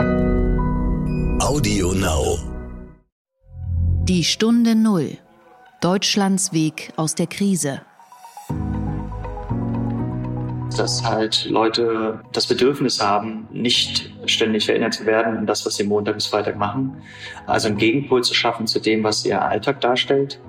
Audio Now. Die Stunde Null. Deutschlands Weg aus der Krise. Dass halt Leute das Bedürfnis haben, nicht ständig erinnert zu werden an das, was sie Montag bis Freitag machen. Also einen Gegenpol zu schaffen zu dem, was ihr Alltag darstellt.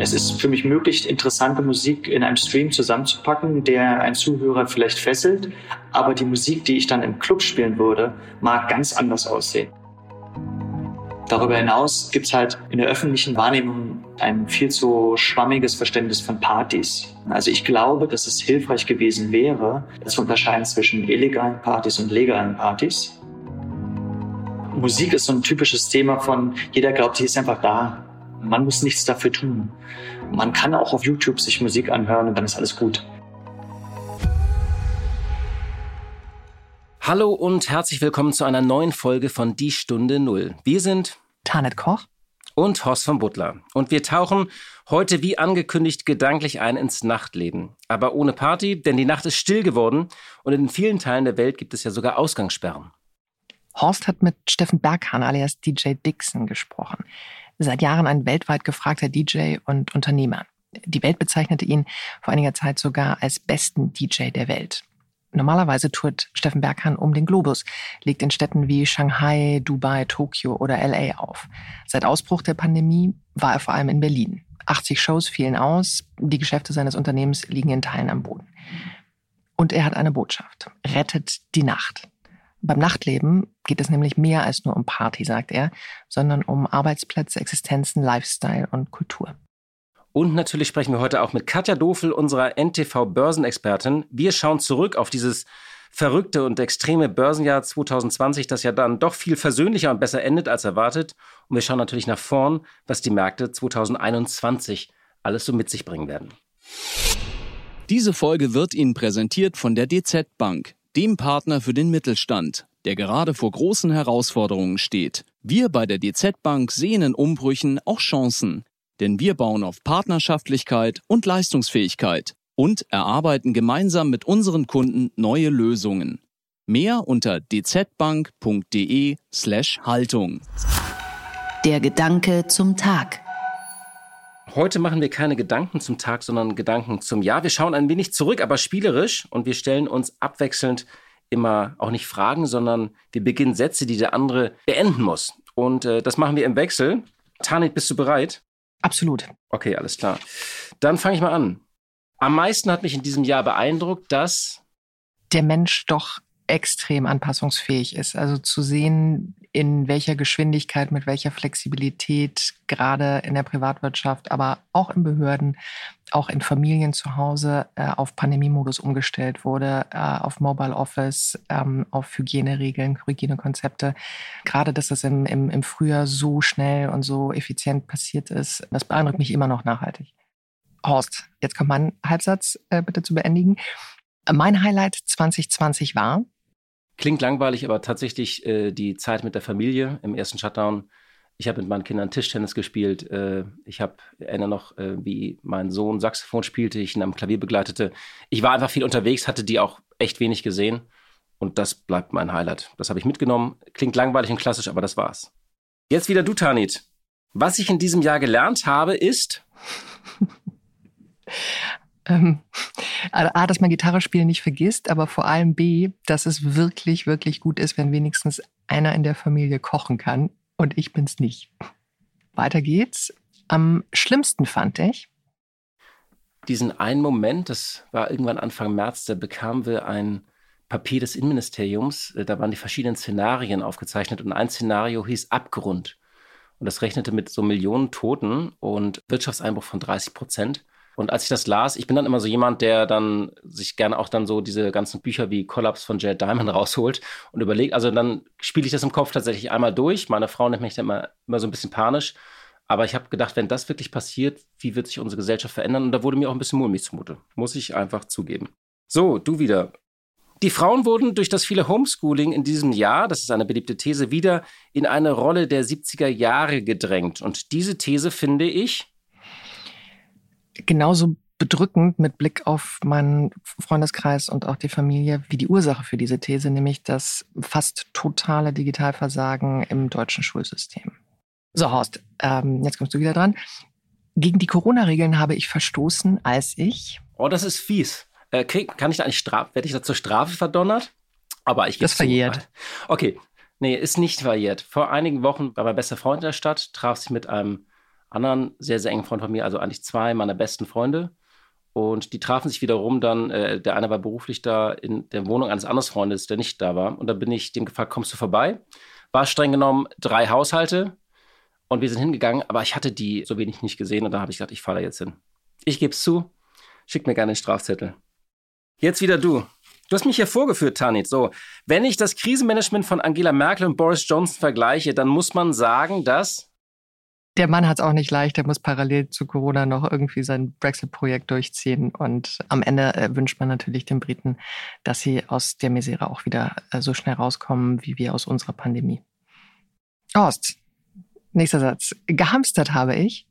Es ist für mich möglich, interessante Musik in einem Stream zusammenzupacken, der einen Zuhörer vielleicht fesselt, aber die Musik, die ich dann im Club spielen würde, mag ganz anders aussehen. Darüber hinaus gibt es halt in der öffentlichen Wahrnehmung ein viel zu schwammiges Verständnis von Partys. Also ich glaube, dass es hilfreich gewesen wäre, zu unterscheiden zwischen illegalen Partys und legalen Partys. Musik ist so ein typisches Thema von jeder glaubt, sie ist einfach da. Man muss nichts dafür tun. Man kann auch auf YouTube sich Musik anhören und dann ist alles gut. Hallo und herzlich willkommen zu einer neuen Folge von Die Stunde Null. Wir sind Tanet Koch und Horst von Butler. Und wir tauchen heute wie angekündigt gedanklich ein ins Nachtleben. Aber ohne Party, denn die Nacht ist still geworden und in vielen Teilen der Welt gibt es ja sogar Ausgangssperren. Horst hat mit Steffen Berghahn alias DJ Dixon gesprochen seit Jahren ein weltweit gefragter DJ und Unternehmer. Die Welt bezeichnete ihn vor einiger Zeit sogar als besten DJ der Welt. Normalerweise tourt Steffen Berghahn um den Globus, legt in Städten wie Shanghai, Dubai, Tokio oder LA auf. Seit Ausbruch der Pandemie war er vor allem in Berlin. 80 Shows fielen aus, die Geschäfte seines Unternehmens liegen in Teilen am Boden. Und er hat eine Botschaft. Rettet die Nacht. Beim Nachtleben geht es nämlich mehr als nur um Party, sagt er, sondern um Arbeitsplätze, Existenzen, Lifestyle und Kultur. Und natürlich sprechen wir heute auch mit Katja Dofel, unserer NTV-Börsenexpertin. Wir schauen zurück auf dieses verrückte und extreme Börsenjahr 2020, das ja dann doch viel versöhnlicher und besser endet als erwartet. Und wir schauen natürlich nach vorn, was die Märkte 2021 alles so mit sich bringen werden. Diese Folge wird Ihnen präsentiert von der DZ Bank dem Partner für den Mittelstand, der gerade vor großen Herausforderungen steht. Wir bei der DZ Bank sehen in Umbrüchen auch Chancen, denn wir bauen auf Partnerschaftlichkeit und Leistungsfähigkeit und erarbeiten gemeinsam mit unseren Kunden neue Lösungen. Mehr unter dzbank.de/slash Haltung. Der Gedanke zum Tag. Heute machen wir keine Gedanken zum Tag, sondern Gedanken zum Jahr. Wir schauen ein wenig zurück, aber spielerisch und wir stellen uns abwechselnd immer auch nicht Fragen, sondern wir beginnen Sätze, die der andere beenden muss. Und äh, das machen wir im Wechsel. Tanit, bist du bereit? Absolut. Okay, alles klar. Dann fange ich mal an. Am meisten hat mich in diesem Jahr beeindruckt, dass der Mensch doch extrem anpassungsfähig ist. Also zu sehen, in welcher Geschwindigkeit, mit welcher Flexibilität gerade in der Privatwirtschaft, aber auch in Behörden, auch in Familien zu Hause äh, auf Pandemiemodus umgestellt wurde, äh, auf Mobile Office, ähm, auf Hygieneregeln, Hygienekonzepte. Gerade, dass das im, im, im Frühjahr so schnell und so effizient passiert ist, das beeindruckt mich immer noch nachhaltig. Horst, jetzt kommt mein Halbsatz äh, bitte zu beendigen. Mein Highlight 2020 war, Klingt langweilig, aber tatsächlich äh, die Zeit mit der Familie im ersten Shutdown. Ich habe mit meinen Kindern Tischtennis gespielt. Äh, ich habe erinnere noch, äh, wie mein Sohn Saxophon spielte, ich ihn am Klavier begleitete. Ich war einfach viel unterwegs, hatte die auch echt wenig gesehen. Und das bleibt mein Highlight. Das habe ich mitgenommen. Klingt langweilig und klassisch, aber das war's. Jetzt wieder du, Tanit. Was ich in diesem Jahr gelernt habe, ist. ähm, A, dass man Gitarre spielen nicht vergisst, aber vor allem B, dass es wirklich, wirklich gut ist, wenn wenigstens einer in der Familie kochen kann und ich bin's nicht. Weiter geht's. Am schlimmsten fand ich. Diesen einen Moment, das war irgendwann Anfang März, da bekamen wir ein Papier des Innenministeriums. Äh, da waren die verschiedenen Szenarien aufgezeichnet und ein Szenario hieß Abgrund. Und das rechnete mit so Millionen Toten und Wirtschaftseinbruch von 30 Prozent. Und als ich das las, ich bin dann immer so jemand, der dann sich gerne auch dann so diese ganzen Bücher wie Collapse von Jared Diamond rausholt und überlegt, also dann spiele ich das im Kopf tatsächlich einmal durch. Meine Frau nennt mich dann immer, immer so ein bisschen panisch. Aber ich habe gedacht, wenn das wirklich passiert, wie wird sich unsere Gesellschaft verändern? Und da wurde mir auch ein bisschen mulmig zumute. Muss ich einfach zugeben. So, du wieder. Die Frauen wurden durch das viele Homeschooling in diesem Jahr, das ist eine beliebte These, wieder in eine Rolle der 70er Jahre gedrängt. Und diese These finde ich genauso bedrückend mit Blick auf meinen Freundeskreis und auch die Familie wie die Ursache für diese These, nämlich das fast totale Digitalversagen im deutschen Schulsystem. So, Horst, ähm, jetzt kommst du wieder dran. Gegen die Corona-Regeln habe ich verstoßen, als ich. Oh, das ist fies. Äh, krieg, kann ich da eigentlich Strafe, werde ich da zur Strafe verdonnert? Aber ich Das verjährt. Okay. Nee, ist nicht verjährt. Vor einigen Wochen war mein bester Freund in der Stadt, traf sich mit einem anderen sehr, sehr engen Freund von mir, also eigentlich zwei meiner besten Freunde. Und die trafen sich wiederum dann, äh, der eine war beruflich da in der Wohnung eines anderen Freundes, der nicht da war. Und da bin ich dem gefragt, kommst du vorbei? War streng genommen drei Haushalte und wir sind hingegangen, aber ich hatte die so wenig nicht gesehen und da habe ich gedacht, ich fahre da jetzt hin. Ich gebe es zu, schick mir gerne einen Strafzettel. Jetzt wieder du. Du hast mich hier vorgeführt, Tanit. So, wenn ich das Krisenmanagement von Angela Merkel und Boris Johnson vergleiche, dann muss man sagen, dass Der Mann hat es auch nicht leicht. Der muss parallel zu Corona noch irgendwie sein Brexit-Projekt durchziehen. Und am Ende äh, wünscht man natürlich den Briten, dass sie aus der Misere auch wieder äh, so schnell rauskommen, wie wir aus unserer Pandemie. Horst, nächster Satz. Gehamstert habe ich.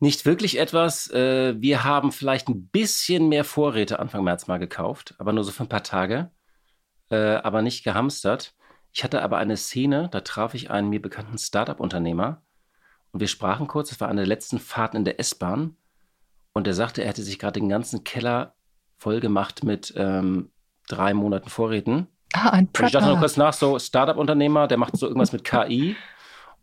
Nicht wirklich etwas. Äh, wir haben vielleicht ein bisschen mehr Vorräte Anfang März mal gekauft, aber nur so für ein paar Tage, aber nicht gehamstert. Ich hatte aber eine Szene, da traf ich einen mir bekannten Startup-Unternehmer und wir sprachen kurz. Das war eine der letzten Fahrten in der S-Bahn und er sagte, er hätte sich gerade den ganzen Keller voll gemacht mit ähm, drei Monaten Vorräten. Ah, ein Und ich dachte noch Prepper. kurz nach, so Startup-Unternehmer, der macht so irgendwas mit KI.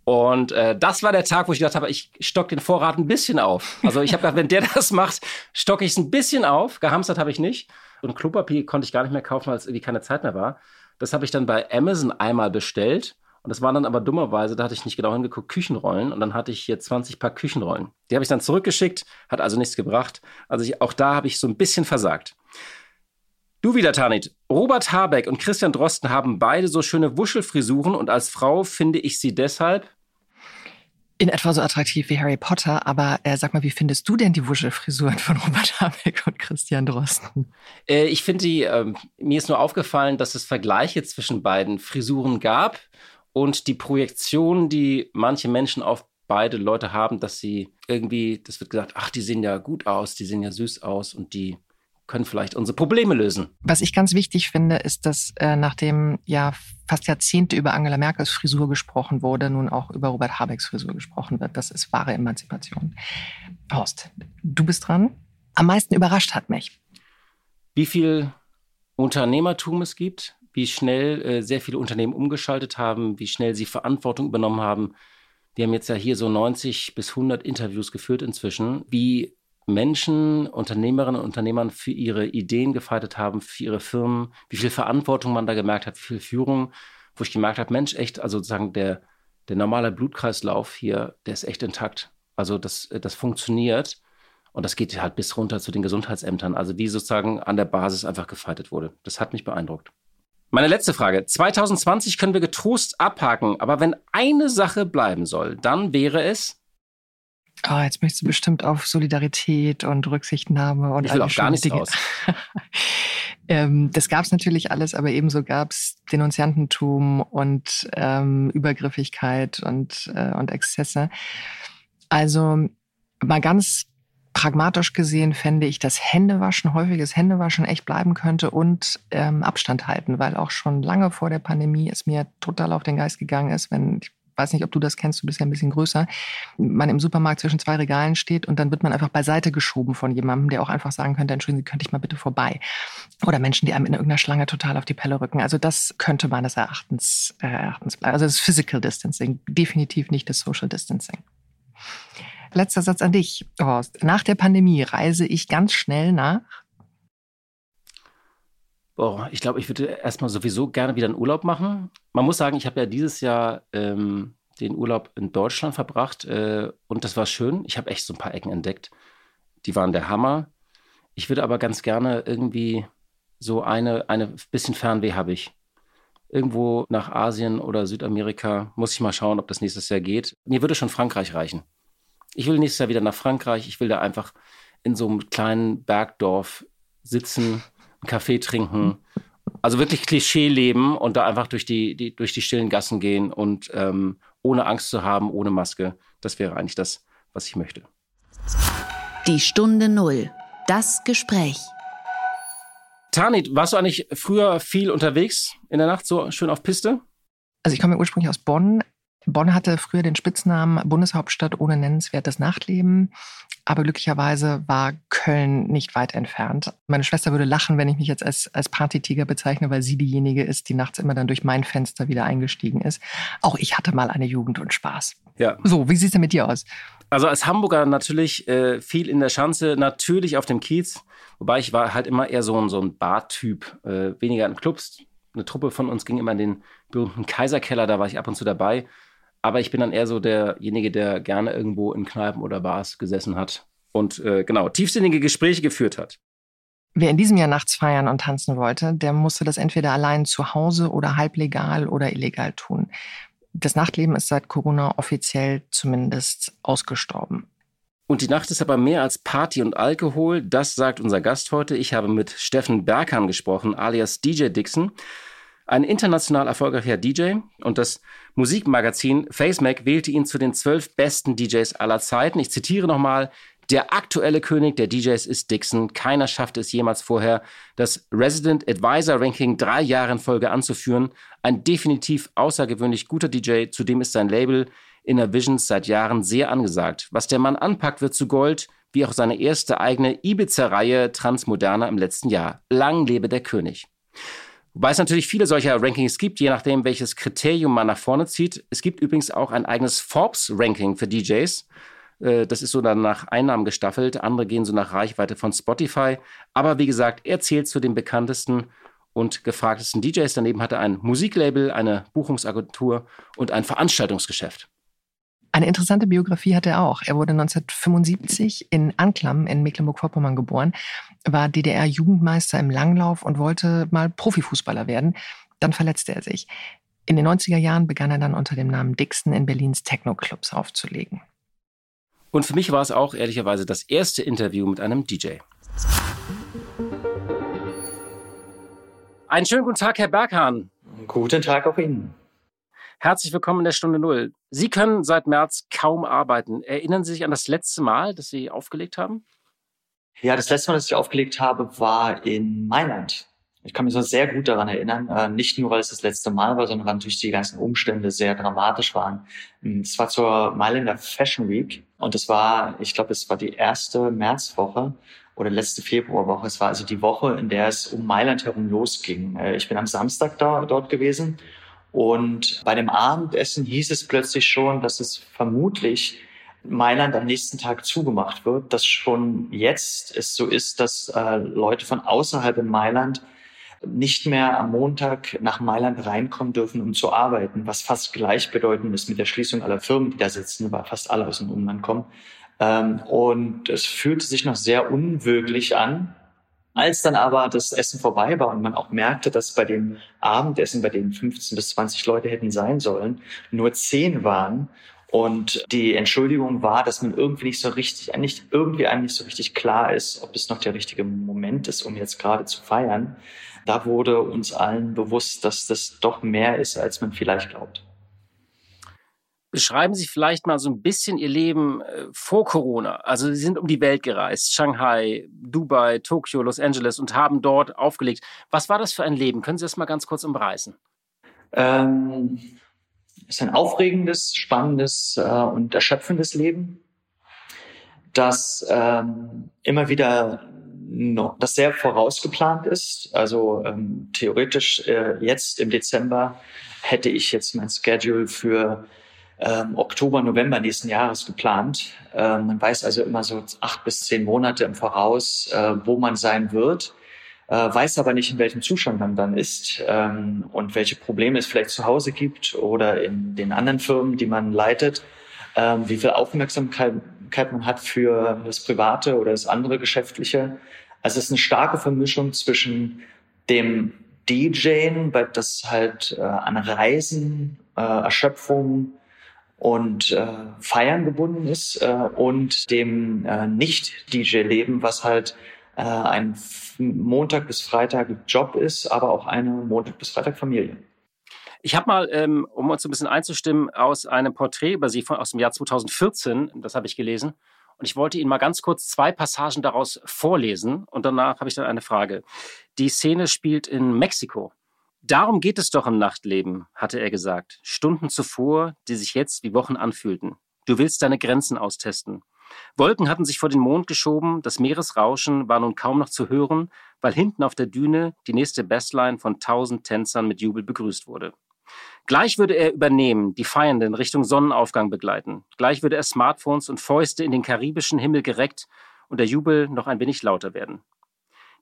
Und äh, das war der Tag, wo ich gedacht habe, ich stock den Vorrat ein bisschen auf. Also ich habe gedacht, wenn der das macht, stocke ich es ein bisschen auf. Gehamstert habe ich nicht. Und Klopapier konnte ich gar nicht mehr kaufen, weil es irgendwie keine Zeit mehr war. Das habe ich dann bei Amazon einmal bestellt. Und das waren dann aber dummerweise, da hatte ich nicht genau hingeguckt, Küchenrollen. Und dann hatte ich hier 20 Paar Küchenrollen. Die habe ich dann zurückgeschickt, hat also nichts gebracht. Also ich, auch da habe ich so ein bisschen versagt. Du wieder, Tanit. Robert Habeck und Christian Drosten haben beide so schöne Wuschelfrisuren und als Frau finde ich sie deshalb. In etwa so attraktiv wie Harry Potter, aber äh, sag mal, wie findest du denn die Wuschelfrisuren von Robert Habeck und Christian Drosten? Äh, ich finde die, ähm, mir ist nur aufgefallen, dass es Vergleiche zwischen beiden Frisuren gab und die Projektion, die manche Menschen auf beide Leute haben, dass sie irgendwie, das wird gesagt, ach, die sehen ja gut aus, die sehen ja süß aus und die können vielleicht unsere Probleme lösen. Was ich ganz wichtig finde, ist, dass äh, nachdem ja fast Jahrzehnte über Angela Merkels Frisur gesprochen wurde, nun auch über Robert Habecks Frisur gesprochen wird. Das ist wahre Emanzipation. Horst, du bist dran. Am meisten überrascht hat mich. wie viel Unternehmertum es gibt, wie schnell äh, sehr viele Unternehmen umgeschaltet haben, wie schnell sie Verantwortung übernommen haben. Wir haben jetzt ja hier so 90 bis 100 Interviews geführt inzwischen, wie Menschen, Unternehmerinnen und Unternehmern für ihre Ideen gefeitet haben, für ihre Firmen, wie viel Verantwortung man da gemerkt hat, wie viel Führung, wo ich gemerkt habe, Mensch, echt, also sozusagen der, der normale Blutkreislauf hier, der ist echt intakt. Also das, das funktioniert. Und das geht halt bis runter zu den Gesundheitsämtern, also wie sozusagen an der Basis einfach gefeitet wurde. Das hat mich beeindruckt. Meine letzte Frage. 2020 können wir getrost abhaken, aber wenn eine Sache bleiben soll, dann wäre es, Oh, jetzt möchtest du bestimmt auf Solidarität und Rücksichtnahme und ich will all auch gar nichts Dinge. raus. ähm, das gab es natürlich alles, aber ebenso gab es Denunziantentum und ähm, Übergriffigkeit und, äh, und Exzesse. Also mal ganz pragmatisch gesehen fände ich, dass Händewaschen, häufiges Händewaschen echt bleiben könnte und ähm, Abstand halten, weil auch schon lange vor der Pandemie es mir total auf den Geist gegangen ist, wenn ich weiß nicht, ob du das kennst, du bist ja ein bisschen größer, man im Supermarkt zwischen zwei Regalen steht und dann wird man einfach beiseite geschoben von jemandem, der auch einfach sagen könnte, entschuldigen Sie, könnte ich mal bitte vorbei. Oder Menschen, die einem in irgendeiner Schlange total auf die Pelle rücken. Also das könnte meines Erachtens, äh, Erachtens bleiben. Also das Physical Distancing, definitiv nicht das Social Distancing. Letzter Satz an dich, Horst. Nach der Pandemie reise ich ganz schnell nach. boah, ich glaube, ich würde erstmal sowieso gerne wieder einen Urlaub machen. Man muss sagen, ich habe ja dieses Jahr ähm, den Urlaub in Deutschland verbracht äh, und das war schön. Ich habe echt so ein paar Ecken entdeckt. Die waren der Hammer. Ich würde aber ganz gerne irgendwie so eine, eine bisschen Fernweh habe ich. Irgendwo nach Asien oder Südamerika muss ich mal schauen, ob das nächstes Jahr geht. Mir würde schon Frankreich reichen. Ich will nächstes Jahr wieder nach Frankreich. Ich will da einfach in so einem kleinen Bergdorf sitzen, einen Kaffee trinken. Also wirklich Klischee leben und da einfach durch die, die, durch die stillen Gassen gehen und ähm, ohne Angst zu haben, ohne Maske. Das wäre eigentlich das, was ich möchte. Die Stunde Null. Das Gespräch. Tanit, warst du eigentlich früher viel unterwegs in der Nacht, so schön auf Piste? Also ich komme ursprünglich aus Bonn. Bonn hatte früher den Spitznamen Bundeshauptstadt ohne nennenswertes Nachtleben. Aber glücklicherweise war Köln nicht weit entfernt. Meine Schwester würde lachen, wenn ich mich jetzt als, als Partytiger bezeichne, weil sie diejenige ist, die nachts immer dann durch mein Fenster wieder eingestiegen ist. Auch ich hatte mal eine Jugend und Spaß. Ja. So, wie sieht es denn mit dir aus? Also als Hamburger natürlich äh, viel in der Schanze, natürlich auf dem Kiez. Wobei ich war halt immer eher so ein, so ein Bartyp, äh, weniger in Clubs. Eine Truppe von uns ging immer in den berühmten Kaiserkeller, da war ich ab und zu dabei. Aber ich bin dann eher so derjenige, der gerne irgendwo in Kneipen oder Bars gesessen hat und äh, genau tiefsinnige Gespräche geführt hat. Wer in diesem Jahr nachts feiern und tanzen wollte, der musste das entweder allein zu Hause oder halblegal oder illegal tun. Das Nachtleben ist seit Corona offiziell zumindest ausgestorben. Und die Nacht ist aber mehr als Party und Alkohol, das sagt unser Gast heute. Ich habe mit Steffen Berghahn gesprochen, alias DJ Dixon ein international erfolgreicher DJ und das Musikmagazin FaceMac wählte ihn zu den zwölf besten DJs aller Zeiten. Ich zitiere nochmal, der aktuelle König der DJs ist Dixon. Keiner schaffte es jemals vorher, das Resident Advisor Ranking drei Jahre in Folge anzuführen. Ein definitiv außergewöhnlich guter DJ, zudem ist sein Label Inner Visions seit Jahren sehr angesagt. Was der Mann anpackt, wird zu Gold, wie auch seine erste eigene Ibiza-Reihe Transmoderna im letzten Jahr. Lang lebe der König. Wobei es natürlich viele solcher Rankings gibt, je nachdem, welches Kriterium man nach vorne zieht. Es gibt übrigens auch ein eigenes Forbes-Ranking für DJs. Äh, das ist so dann nach Einnahmen gestaffelt. Andere gehen so nach Reichweite von Spotify. Aber wie gesagt, er zählt zu den bekanntesten und gefragtesten DJs. Daneben hat er ein Musiklabel, eine Buchungsagentur und ein Veranstaltungsgeschäft. Eine interessante Biografie hat er auch. Er wurde 1975 in Anklam in Mecklenburg-Vorpommern geboren, war DDR-Jugendmeister im Langlauf und wollte mal Profifußballer werden. Dann verletzte er sich. In den 90er Jahren begann er dann unter dem Namen Dixon in Berlins Techno-Clubs aufzulegen. Und für mich war es auch ehrlicherweise das erste Interview mit einem DJ. Einen schönen guten Tag, Herr Berghahn. Guten Tag auch Ihnen. Herzlich willkommen in der Stunde Null. Sie können seit März kaum arbeiten. Erinnern Sie sich an das letzte Mal, dass Sie aufgelegt haben? Ja, das letzte Mal, dass ich aufgelegt habe, war in Mailand. Ich kann mich so sehr gut daran erinnern, äh, nicht nur, weil es das letzte Mal war, sondern weil natürlich die ganzen Umstände sehr dramatisch waren. Ähm, es war zur Mailänder Fashion Week und es war, ich glaube, es war die erste Märzwoche oder letzte Februarwoche. Es war also die Woche, in der es um Mailand herum losging. Äh, ich bin am Samstag da, dort gewesen und bei dem Abendessen hieß es plötzlich schon, dass es vermutlich Mailand am nächsten Tag zugemacht wird, dass schon jetzt es so ist, dass äh, Leute von außerhalb in Mailand nicht mehr am Montag nach Mailand reinkommen dürfen, um zu arbeiten, was fast gleichbedeutend ist mit der Schließung aller Firmen, die da sitzen, weil fast alle aus dem Umland kommen. Ähm, und es fühlte sich noch sehr unwirklich an, als dann aber das Essen vorbei war und man auch merkte, dass bei dem Abendessen, bei dem 15 bis 20 Leute hätten sein sollen, nur 10 waren und die Entschuldigung war, dass man irgendwie nicht so richtig, nicht irgendwie einem nicht so richtig klar ist, ob es noch der richtige Moment ist, um jetzt gerade zu feiern. Da wurde uns allen bewusst, dass das doch mehr ist, als man vielleicht glaubt. Beschreiben Sie vielleicht mal so ein bisschen Ihr Leben äh, vor Corona. Also Sie sind um die Welt gereist, Shanghai, Dubai, Tokio, Los Angeles und haben dort aufgelegt. Was war das für ein Leben? Können Sie das mal ganz kurz umreißen? Ähm, es ist ein aufregendes, spannendes äh, und erschöpfendes Leben, das ähm, immer wieder noch, das sehr vorausgeplant ist. Also ähm, theoretisch äh, jetzt im Dezember hätte ich jetzt mein Schedule für ähm, Oktober, November nächsten Jahres geplant. Ähm, man weiß also immer so acht bis zehn Monate im Voraus, äh, wo man sein wird, äh, weiß aber nicht, in welchem Zustand man dann ist ähm, und welche Probleme es vielleicht zu Hause gibt oder in den anderen Firmen, die man leitet, ähm, wie viel Aufmerksamkeit man hat für das Private oder das andere Geschäftliche. Also es ist eine starke Vermischung zwischen dem DJen, das halt äh, an Reisen, äh, Erschöpfung, und äh, Feiern gebunden ist äh, und dem äh, Nicht-DJ-Leben, was halt äh, ein Montag bis Freitag Job ist, aber auch eine Montag bis Freitag Familie. Ich habe mal, ähm, um uns ein bisschen einzustimmen, aus einem Porträt über Sie von, aus dem Jahr 2014, das habe ich gelesen, Und ich wollte Ihnen mal ganz kurz zwei Passagen daraus vorlesen und danach habe ich dann eine Frage. Die Szene spielt in Mexiko. Darum geht es doch im Nachtleben, hatte er gesagt. Stunden zuvor, die sich jetzt wie Wochen anfühlten. Du willst deine Grenzen austesten. Wolken hatten sich vor den Mond geschoben, das Meeresrauschen war nun kaum noch zu hören, weil hinten auf der Düne die nächste Bestline von tausend Tänzern mit Jubel begrüßt wurde. Gleich würde er übernehmen, die Feiernden Richtung Sonnenaufgang begleiten. Gleich würde er Smartphones und Fäuste in den karibischen Himmel gereckt und der Jubel noch ein wenig lauter werden.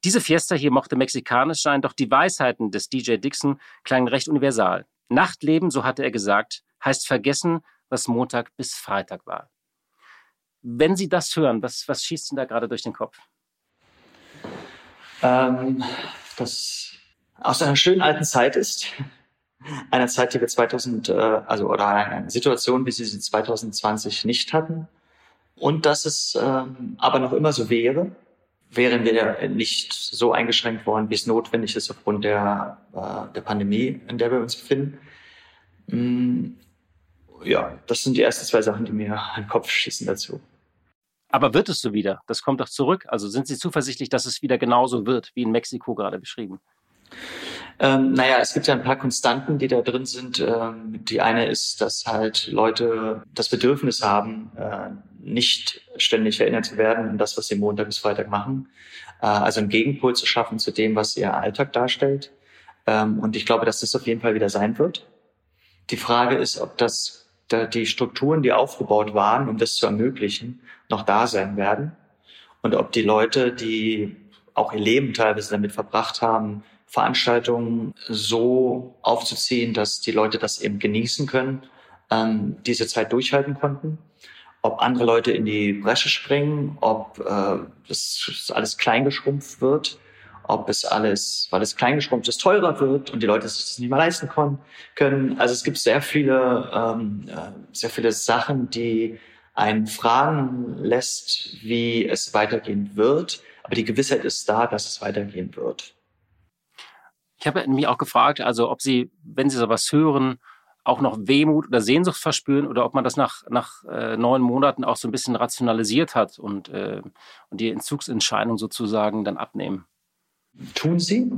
Diese Fiesta hier mochte mexikanisch sein, doch die Weisheiten des DJ Dixon klangen recht universal. Nachtleben, so hatte er gesagt, heißt vergessen, was Montag bis Freitag war. Wenn Sie das hören, was, was schießt Ihnen da gerade durch den Kopf? Ähm, das aus einer schönen alten Zeit ist. Einer Zeit, die wir 2000, äh, also oder eine Situation, wie sie sie 2020 nicht hatten. Und dass es ähm, aber noch immer so wäre, wären wir nicht so eingeschränkt worden, wie es notwendig ist aufgrund der, äh, der Pandemie, in der wir uns befinden. Mm, ja, das sind die ersten zwei Sachen, die mir an den Kopf schießen dazu. Aber wird es so wieder? Das kommt doch zurück. Also sind Sie zuversichtlich, dass es wieder genauso wird, wie in Mexiko gerade beschrieben? Ähm, naja, es gibt ja ein paar Konstanten, die da drin sind. Ähm, die eine ist, dass halt Leute das Bedürfnis haben, äh, nicht ständig erinnert zu werden an das, was sie Montag bis Freitag machen. Äh, also einen Gegenpol zu schaffen zu dem, was ihr Alltag darstellt. Ähm, und ich glaube, dass das auf jeden Fall wieder sein wird. Die Frage ist, ob das die Strukturen, die aufgebaut waren, um das zu ermöglichen, noch da sein werden. Und ob die Leute, die auch ihr Leben teilweise damit verbracht haben, Veranstaltungen so aufzuziehen, dass die Leute das eben genießen können, ähm, diese Zeit durchhalten konnten. Ob andere Leute in die Bresche springen, ob äh, das alles kleingeschrumpft wird, ob es alles, weil es kleingeschrumpft ist, teurer wird und die Leute sich nicht mehr leisten können. Also es gibt sehr viele, ähm, äh, sehr viele Sachen, die einen fragen lässt, wie es weitergehen wird. Aber die Gewissheit ist da, dass es weitergehen wird. Ich habe mich auch gefragt, also ob Sie, wenn Sie sowas hören, auch noch Wehmut oder Sehnsucht verspüren oder ob man das nach, nach äh, neun Monaten auch so ein bisschen rationalisiert hat und, äh, und die Entzugsentscheidung sozusagen dann abnehmen. Tun Sie?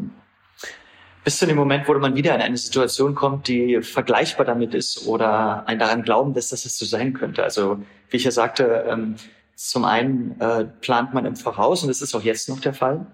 Bis zu dem Moment, wo man wieder in eine Situation kommt, die vergleichbar damit ist oder ein daran glauben lässt, dass es so sein könnte. Also wie ich ja sagte, ähm, zum einen äh, plant man im Voraus und das ist auch jetzt noch der Fall.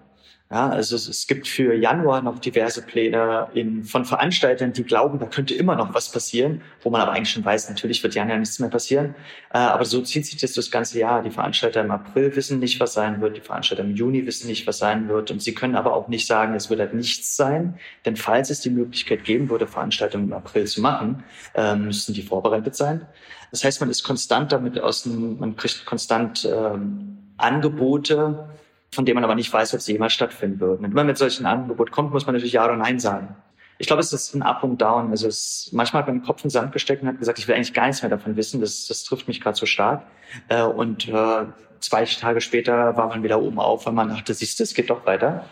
Ja, also es, es gibt für Januar noch diverse Pläne in, von Veranstaltern, die glauben, da könnte immer noch was passieren, wo man aber eigentlich schon weiß, natürlich wird Januar nichts mehr passieren. Äh, aber so zieht sich das das ganze Jahr. Die Veranstalter im April wissen nicht, was sein wird, die Veranstalter im Juni wissen nicht, was sein wird. Und sie können aber auch nicht sagen, es wird halt nichts sein. Denn falls es die Möglichkeit geben würde, Veranstaltungen im April zu machen, äh, müssten die vorbereitet sein. Das heißt, man ist konstant damit aus dem, man kriegt konstant ähm, Angebote, von dem man aber nicht weiß, ob sie jemals stattfinden würden. Und wenn man mit solchen Angebot kommt, muss man natürlich Ja oder Nein sagen. Ich glaube, es ist ein Up und Down. Also es, manchmal hat man den Kopf in den Sand gesteckt und hat gesagt, ich will eigentlich gar nichts mehr davon wissen. Das, das trifft mich gerade so stark. Äh, und äh, zwei Tage später war man wieder oben auf, weil man dachte, siehst du, es geht doch weiter.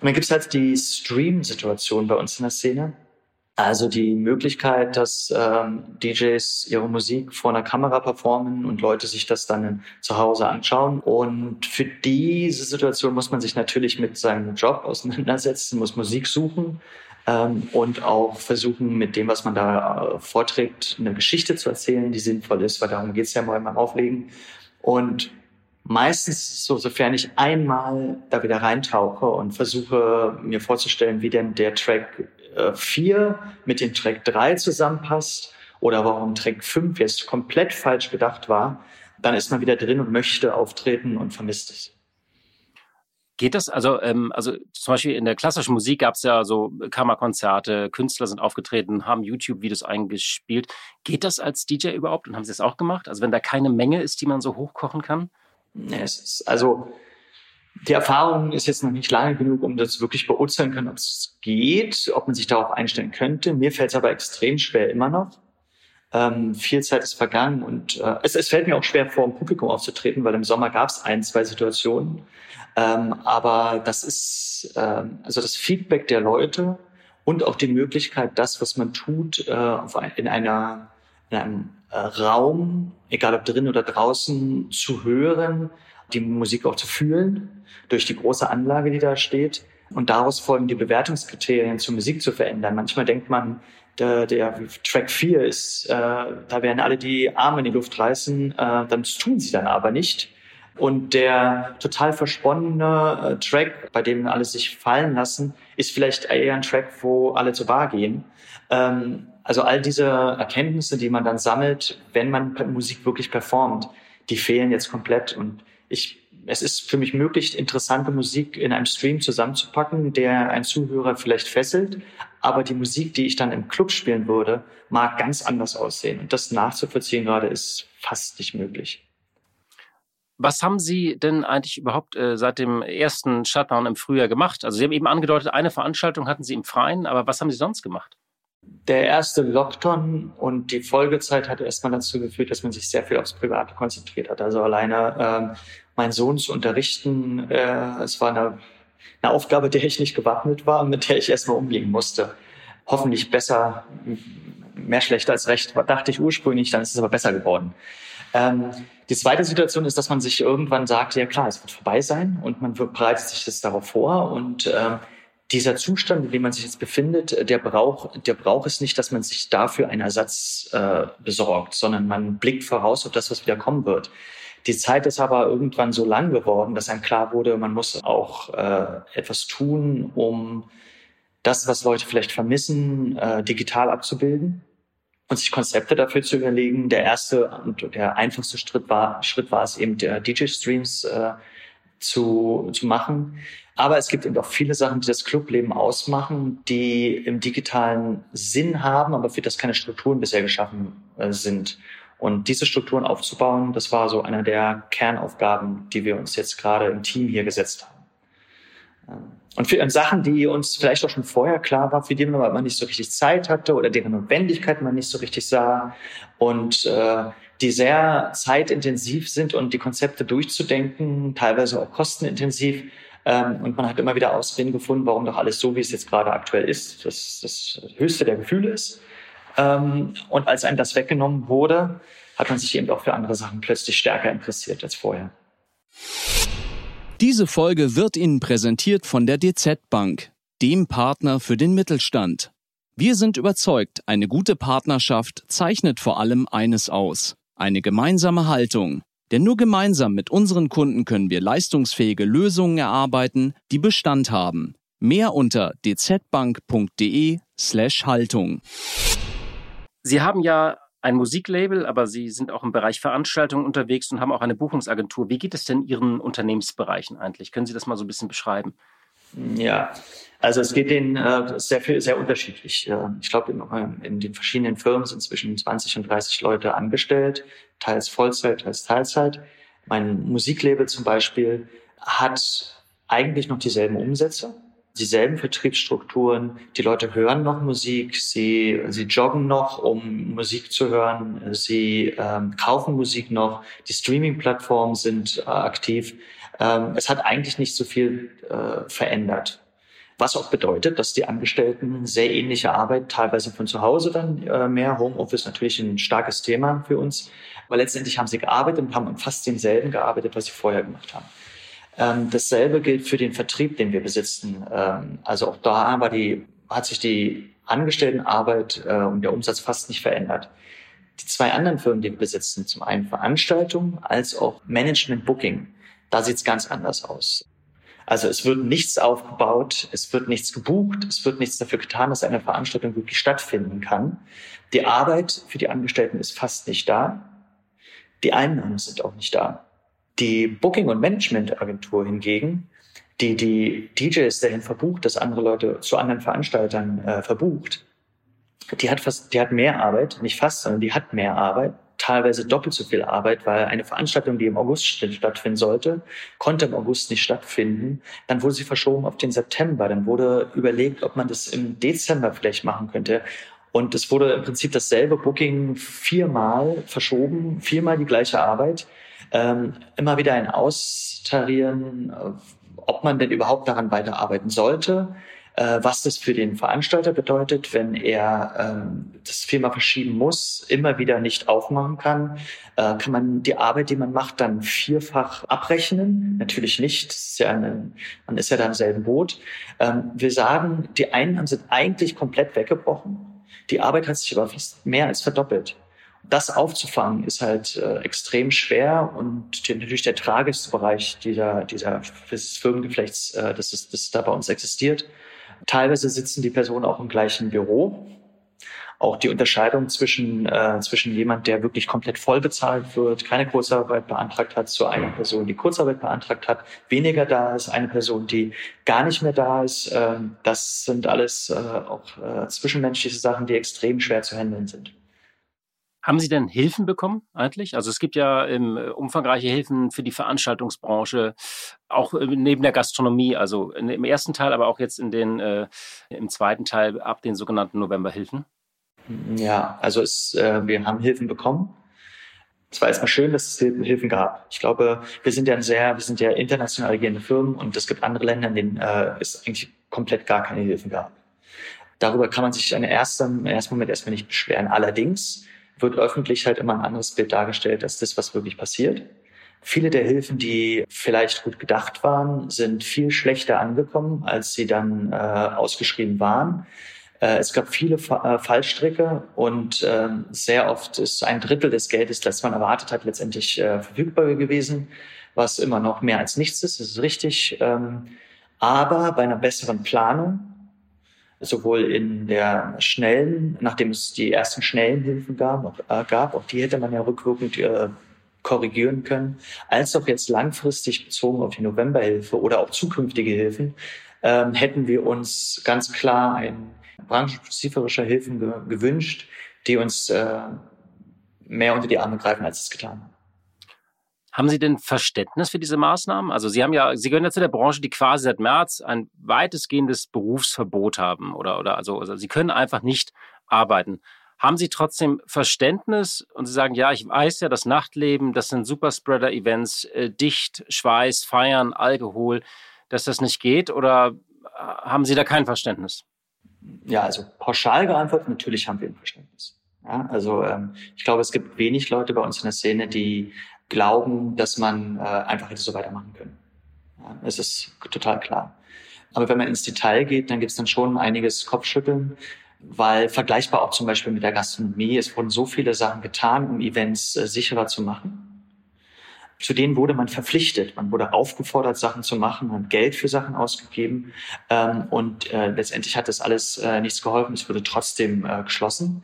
Und dann gibt es halt die Stream-Situation bei uns in der Szene. Also die Möglichkeit, dass ähm, DJs ihre Musik vor einer Kamera performen und Leute sich das dann zu Hause anschauen. Und für diese Situation muss man sich natürlich mit seinem Job auseinandersetzen, muss Musik suchen ähm, und auch versuchen, mit dem, was man da äh, vorträgt, eine Geschichte zu erzählen, die sinnvoll ist, weil darum geht es ja mal beim Auflegen. Und meistens so, sofern ich einmal da wieder reintauche und versuche mir vorzustellen, wie denn der Track 4 mit dem Track 3 zusammenpasst oder warum Track 5 jetzt komplett falsch gedacht war, dann ist man wieder drin und möchte auftreten und vermisst es. Geht das? Also, ähm, also zum Beispiel in der klassischen Musik gab es ja so Kammerkonzerte, Künstler sind aufgetreten, haben YouTube-Videos eingespielt. Geht das als DJ überhaupt und haben Sie das auch gemacht? Also wenn da keine Menge ist, die man so hochkochen kann? Nee, es ist, also die Erfahrung ist jetzt noch nicht lange genug, um das wirklich beurteilen können, ob es geht, ob man sich darauf einstellen könnte. Mir fällt es aber extrem schwer immer noch. Ähm, viel Zeit ist vergangen und äh, es, es fällt mir auch schwer, vor dem Publikum aufzutreten, weil im Sommer gab es ein, zwei Situationen. Ähm, aber das ist ähm, also das Feedback der Leute und auch die Möglichkeit, das, was man tut, äh, ein, in einer in einem äh, Raum, egal ob drin oder draußen, zu hören, die Musik auch zu fühlen, durch die große Anlage, die da steht. Und daraus folgen die Bewertungskriterien zur Musik zu verändern. Manchmal denkt man, der, der Track 4 ist, äh, da werden alle die Arme in die Luft reißen, äh, dann tun sie dann aber nicht. Und der total versponnene äh, Track, bei dem alle sich fallen lassen, ist vielleicht eher ein Track, wo alle zur Bar gehen. Ähm, also all diese Erkenntnisse, die man dann sammelt, wenn man Musik wirklich performt, die fehlen jetzt komplett. Und ich, es ist für mich möglich, interessante Musik in einem Stream zusammenzupacken, der ein Zuhörer vielleicht fesselt. Aber die Musik, die ich dann im Club spielen würde, mag ganz anders aussehen. Und das nachzuvollziehen gerade ist fast nicht möglich. Was haben Sie denn eigentlich überhaupt äh, seit dem ersten Shutdown im Frühjahr gemacht? Also Sie haben eben angedeutet, eine Veranstaltung hatten Sie im Freien, aber was haben Sie sonst gemacht? Der erste Lockdown und die Folgezeit hat erstmal dazu geführt, dass man sich sehr viel aufs Private konzentriert hat. Also alleine ähm, meinen Sohn zu unterrichten, äh, es war eine, eine Aufgabe, der ich nicht gewappnet war, mit der ich erstmal umgehen musste. Hoffentlich besser, mehr schlechter als recht, dachte ich ursprünglich, dann ist es aber besser geworden. Ähm, die zweite Situation ist, dass man sich irgendwann sagt, ja klar, es wird vorbei sein und man bereitet sich das darauf vor und ähm, dieser Zustand, in dem man sich jetzt befindet, der braucht, der braucht es nicht, dass man sich dafür einen Ersatz äh, besorgt, sondern man blickt voraus auf das, was wieder kommen wird. Die Zeit ist aber irgendwann so lang geworden, dass einem klar wurde, man muss auch äh, etwas tun, um das, was Leute vielleicht vermissen, äh, digital abzubilden und sich Konzepte dafür zu überlegen. Der erste und der einfachste Schritt war, Schritt war es eben, DJ-Streams äh, zu, zu machen. Aber es gibt eben auch viele Sachen, die das Clubleben ausmachen, die im digitalen Sinn haben, aber für das keine Strukturen bisher geschaffen äh, sind. Und diese Strukturen aufzubauen, das war so einer der Kernaufgaben, die wir uns jetzt gerade im Team hier gesetzt haben. Ähm, und für Sachen, die uns vielleicht auch schon vorher klar war, für die man aber nicht so richtig Zeit hatte oder deren Notwendigkeit man nicht so richtig sah und äh, die sehr zeitintensiv sind und die Konzepte durchzudenken, teilweise auch kostenintensiv. Ähm, und man hat immer wieder Ausreden gefunden, warum doch alles so, wie es jetzt gerade aktuell ist, das das höchste der Gefühle ist. Ähm, und als einem das weggenommen wurde, hat man sich eben auch für andere Sachen plötzlich stärker interessiert als vorher. Diese Folge wird Ihnen präsentiert von der DZ Bank, dem Partner für den Mittelstand. Wir sind überzeugt, eine gute Partnerschaft zeichnet vor allem eines aus. Eine gemeinsame Haltung. Denn nur gemeinsam mit unseren Kunden können wir leistungsfähige Lösungen erarbeiten, die Bestand haben. Mehr unter dzbank.de slash Haltung. Sie haben ja ein Musiklabel, aber Sie sind auch im Bereich Veranstaltungen unterwegs und haben auch eine Buchungsagentur. Wie geht es denn Ihren Unternehmensbereichen eigentlich? Können Sie das mal so ein bisschen beschreiben? Ja, also es geht denen äh, sehr viel, sehr unterschiedlich. Ich glaube, in, in, den verschiedenen Firmen sind zwischen 20 und 30 Leute angestellt, teils Vollzeit, teils Teilzeit. Mein Musiklabel zum Beispiel hat eigentlich noch dieselben Umsätze, dieselben Vertriebsstrukturen. Die Leute hören noch Musik, sie, sie joggen noch, um Musik zu hören, sie ähm, kaufen Musik noch, die Streaming-Plattformen sind äh, aktiv. Ähm, es hat eigentlich nicht so viel äh, verändert. Was auch bedeutet, dass die Angestellten sehr ähnliche Arbeit, teilweise von zu Hause dann äh, mehr, Homeoffice natürlich ein starkes Thema für uns, aber letztendlich haben sie gearbeitet und haben fast denselben gearbeitet, was sie vorher gemacht haben. Ähm, dasselbe gilt für den Vertrieb, den wir besitzen. Ähm, also auch da war die, hat sich die Angestelltenarbeit äh, und der Umsatz fast nicht verändert. Die zwei anderen Firmen, die wir besitzen, zum einen Veranstaltung als auch Management Booking, da sieht es ganz anders aus. Also es wird nichts aufgebaut, es wird nichts gebucht, es wird nichts dafür getan, dass eine Veranstaltung wirklich stattfinden kann. Die Arbeit für die Angestellten ist fast nicht da. Die Einnahmen sind auch nicht da. Die Booking- und Management-Agentur hingegen, die die DJs dahin verbucht, dass andere Leute zu anderen Veranstaltern äh, verbucht, die hat fast, die hat mehr Arbeit, nicht fast, sondern die hat mehr Arbeit, teilweise doppelt so viel Arbeit, weil eine Veranstaltung, die im August stattfinden sollte, konnte im August nicht stattfinden. Dann wurde sie verschoben auf den September. Dann wurde überlegt, ob man das im Dezember vielleicht machen könnte. Und es wurde im Prinzip dasselbe Booking viermal verschoben, viermal die gleiche Arbeit ähm, immer wieder ein Austarieren, ob man denn überhaupt daran weiterarbeiten sollte. äh, was das für den Veranstalter bedeutet, wenn er ähm, das viermal verschieben muss, immer wieder nicht aufmachen kann. Äh, kann man die Arbeit, die man macht, dann vierfach abrechnen? Natürlich nicht. Ist ja eine, man ist ja da im selben Boot. Ähm, wir sagen, die Einnahmen sind eigentlich komplett weggebrochen. Die Arbeit hat sich aber fast mehr als verdoppelt das aufzufangen ist halt äh, extrem schwer und die, natürlich der tragischste Bereich dieser, dieser des Firmengeflechts, äh, das, ist, das da bei uns existiert. Teilweise sitzen die Personen auch im gleichen Büro. Auch die Unterscheidung zwischen, äh, zwischen jemand, der wirklich komplett voll bezahlt wird, keine Kurzarbeit beantragt hat, zu einer Person, die Kurzarbeit beantragt hat, weniger da ist, eine Person, die gar nicht mehr da ist. Äh, das sind alles äh, auch äh, zwischenmenschliche Sachen, die extrem schwer zu handeln sind. Haben Sie denn Hilfen bekommen eigentlich? Also es gibt ja ähm, umfangreiche Hilfen für die Veranstaltungsbranche, auch äh, neben der Gastronomie, also im ersten Teil, aber auch jetzt in den, äh, im zweiten Teil ab den sogenannten Novemberhilfen. Ja, also es, äh, wir haben Hilfen bekommen. Es war erstmal schön, dass es Hilfen gab. Ich glaube, wir sind ja ein sehr, wir sind ja international agierende Firmen und es gibt andere Länder, in denen äh, es eigentlich komplett gar keine Hilfen gab. Darüber kann man sich in ersten, im ersten Moment erstmal nicht beschweren. Allerdings wird öffentlich halt immer ein anderes Bild dargestellt als das, was wirklich passiert. Viele der Hilfen, die vielleicht gut gedacht waren, sind viel schlechter angekommen, als sie dann äh, ausgeschrieben waren. Äh, es gab viele äh, Fallstricke und äh, sehr oft ist ein Drittel des Geldes, das man erwartet hat, letztendlich äh, verfügbar gewesen, was immer noch mehr als nichts ist, das ist richtig. Ähm, aber bei einer besseren Planung sowohl in der schnellen, nachdem es die ersten schnellen Hilfen gab, äh, gab auch die hätte man ja rückwirkend äh, korrigieren können, als auch jetzt langfristig bezogen auf die Novemberhilfe oder auch zukünftige Hilfen, ähm, hätten wir uns ganz klar ein branchenspezifischer Hilfen ge gewünscht, die uns äh, mehr unter die Arme greifen, als es getan haben. Haben Sie denn Verständnis für diese Maßnahmen? Also Sie haben ja, Sie gehören ja zu der Branche, die quasi seit März ein weitestgehendes Berufsverbot haben oder, oder also, also Sie können einfach nicht arbeiten. Haben Sie trotzdem Verständnis und Sie sagen, ja, ich weiß ja, das Nachtleben, das sind Superspreader-Events, äh, dicht, Schweiß, Feiern, Alkohol, dass das nicht geht oder äh, haben Sie da kein Verständnis? Ja, also pauschal geantwortet, natürlich haben wir ein Verständnis. Ja, also ähm, ich glaube, es gibt wenig Leute bei uns in der Szene, die glauben, dass man äh, einfach hätte so weitermachen können. Ja, es ist total klar. Aber wenn man ins Detail geht, dann gibt es dann schon einiges Kopfschütteln, weil vergleichbar auch zum Beispiel mit der Gastronomie, es wurden so viele Sachen getan, um Events äh, sicherer zu machen. Zu denen wurde man verpflichtet, man wurde aufgefordert, Sachen zu machen, man hat Geld für Sachen ausgegeben ähm, und äh, letztendlich hat das alles äh, nichts geholfen, es wurde trotzdem äh, geschlossen.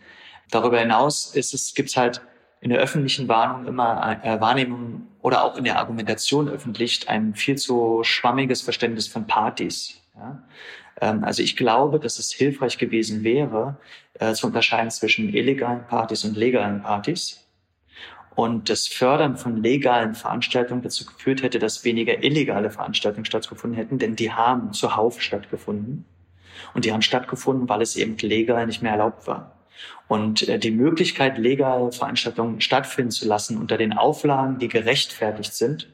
Darüber hinaus ist es, gibt's halt in der öffentlichen Warnung immer äh, Wahrnehmung oder auch in der Argumentation öffentlich ein viel zu schwammiges Verständnis von Partys. Ja? Ähm, also ich glaube, dass es hilfreich gewesen wäre, äh, zu unterscheiden zwischen illegalen Partys und legalen Partys. Und das Fördern von legalen Veranstaltungen dazu geführt hätte, dass weniger illegale Veranstaltungen stattgefunden hätten, denn die haben zuhauf stattgefunden. Und die haben stattgefunden, weil es eben legal nicht mehr erlaubt war. Und äh, die Möglichkeit, legale Veranstaltungen stattfinden zu lassen unter den Auflagen, die gerechtfertigt sind,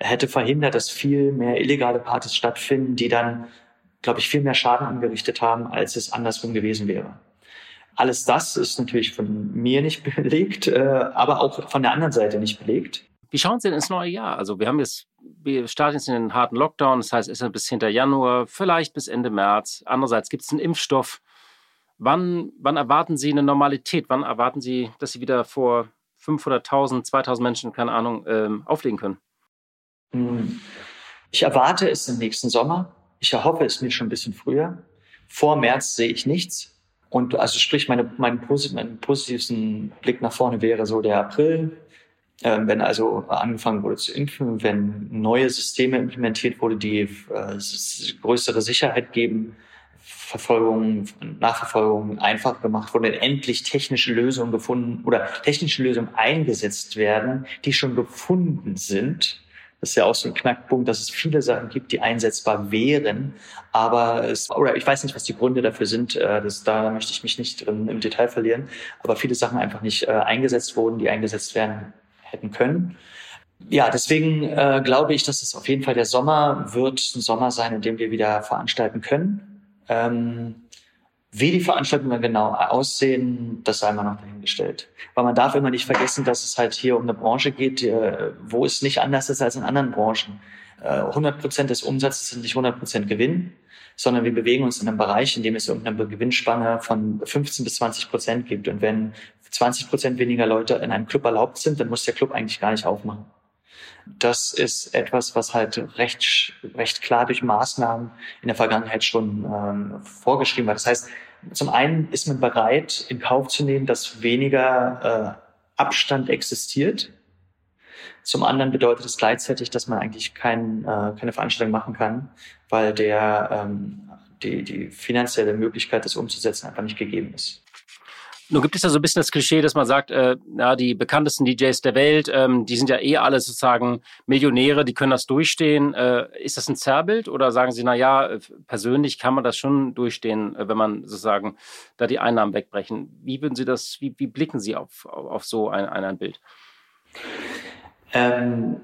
hätte verhindert, dass viel mehr illegale Partys stattfinden, die dann, glaube ich, viel mehr Schaden angerichtet haben, als es andersrum gewesen wäre. Alles das ist natürlich von mir nicht belegt, äh, aber auch von der anderen Seite nicht belegt. Wie schauen Sie denn ins neue Jahr? Also wir haben jetzt, wir starten jetzt in den harten Lockdown, das heißt, es ist bis hinter Januar, vielleicht bis Ende März. Andererseits gibt es einen Impfstoff. Wann, wann erwarten Sie eine Normalität? Wann erwarten Sie, dass Sie wieder vor 500.000, 2.000 Menschen, keine Ahnung, ähm, auflegen können? Hm. Ich erwarte es im nächsten Sommer. Ich erhoffe es mir schon ein bisschen früher. Vor März sehe ich nichts. Und also sprich, meine, mein, mein positivsten Blick nach vorne wäre so der April, äh, wenn also angefangen wurde zu impfen, wenn neue Systeme implementiert wurde, die äh, größere Sicherheit geben, Verfolgung, Nachverfolgung einfach gemacht wurde, endlich technische Lösungen gefunden oder technische Lösungen eingesetzt werden, die schon gefunden sind. Das ist ja auch so ein Knackpunkt, dass es viele Sachen gibt, die einsetzbar wären, aber es, oder ich weiß nicht, was die Gründe dafür sind, äh, das, da möchte ich mich nicht drin im Detail verlieren, aber viele Sachen einfach nicht äh, eingesetzt wurden, die eingesetzt werden hätten können. Ja, deswegen äh, glaube ich, dass es auf jeden Fall der Sommer wird ein Sommer sein, in dem wir wieder veranstalten können Ähm, wie die Veranstaltungen genau aussehen, das sei mal noch dahingestellt. Weil man darf immer nicht vergessen, dass es halt hier um eine Branche geht, wo es nicht anders ist als in anderen Branchen. 100 Prozent des Umsatzes sind nicht 100 Prozent Gewinn, sondern wir bewegen uns in einem Bereich, in dem es irgendeine Gewinnspanne von 15 bis 20 Prozent gibt. Und wenn 20 Prozent weniger Leute in einem Club erlaubt sind, dann muss der Club eigentlich gar nicht aufmachen. Das ist etwas, was halt recht, recht klar durch Maßnahmen in der Vergangenheit schon ähm, vorgeschrieben war. Das heißt, zum einen ist man bereit, in Kauf zu nehmen, dass weniger äh, Abstand existiert. Zum anderen bedeutet es gleichzeitig, dass man eigentlich kein, äh, keine Veranstaltung machen kann, weil der, ähm, die, die finanzielle Möglichkeit, das umzusetzen, einfach nicht gegeben ist. Nun gibt es ja so ein bisschen das Klischee, dass man sagt, äh, ja, die bekanntesten DJs der Welt, ähm, die sind ja eh alle sozusagen Millionäre, die können das durchstehen. Äh, ist das ein Zerrbild oder sagen Sie, na ja, persönlich kann man das schon durchstehen, äh, wenn man sozusagen da die Einnahmen wegbrechen? Wie würden Sie das, wie, wie blicken Sie auf, auf so ein, ein Bild? Ähm,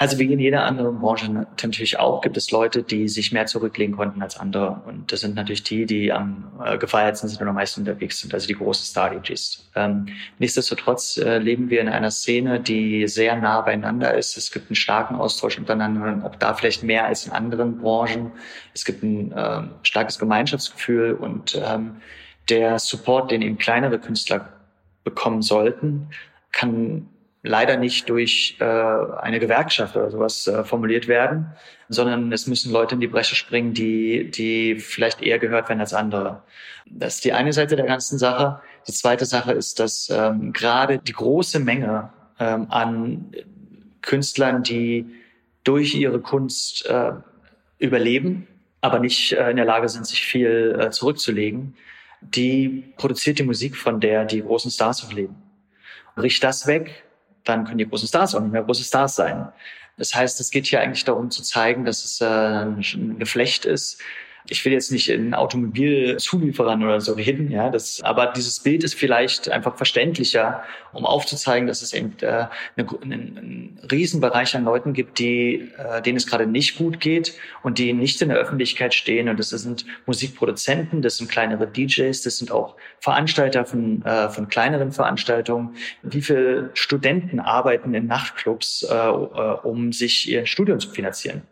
also wie in jeder anderen Branche natürlich auch gibt es Leute, die sich mehr zurücklegen konnten als andere. Und das sind natürlich die, die am äh, gefeiertsten sind und am meisten unterwegs sind, also die großen Star-DJs. Ähm, nichtsdestotrotz äh, leben wir in einer Szene, die sehr nah beieinander ist. Es gibt einen starken Austausch untereinander, auch da vielleicht mehr als in anderen Branchen. Es gibt ein äh, starkes Gemeinschaftsgefühl und ähm, der Support, den eben kleinere Künstler bekommen sollten, kann leider nicht durch äh, eine Gewerkschaft oder sowas äh, formuliert werden, sondern es müssen Leute in die Bresche springen, die, die vielleicht eher gehört werden als andere. Das ist die eine Seite der ganzen Sache. Die zweite Sache ist, dass ähm, gerade die große Menge ähm, an Künstlern, die durch ihre Kunst äh, überleben, aber nicht äh, in der Lage sind, sich viel äh, zurückzulegen, die produziert die Musik, von der die großen Stars auch leben. Bricht das weg, dann können die großen Stars auch nicht mehr große Stars sein. Das heißt, es geht hier eigentlich darum zu zeigen, dass es äh, ein Geflecht ist, ich will jetzt nicht in Automobilzulieferern oder so reden, ja, das, aber dieses Bild ist vielleicht einfach verständlicher, um aufzuzeigen, dass es eben äh, eine, einen Riesenbereich an Leuten gibt, die, äh, denen es gerade nicht gut geht und die nicht in der Öffentlichkeit stehen. Und das sind Musikproduzenten, das sind kleinere DJs, das sind auch Veranstalter von, äh, von kleineren Veranstaltungen. Wie viele Studenten arbeiten in Nachtclubs, äh, äh um sich ihr Studium zu finanzieren?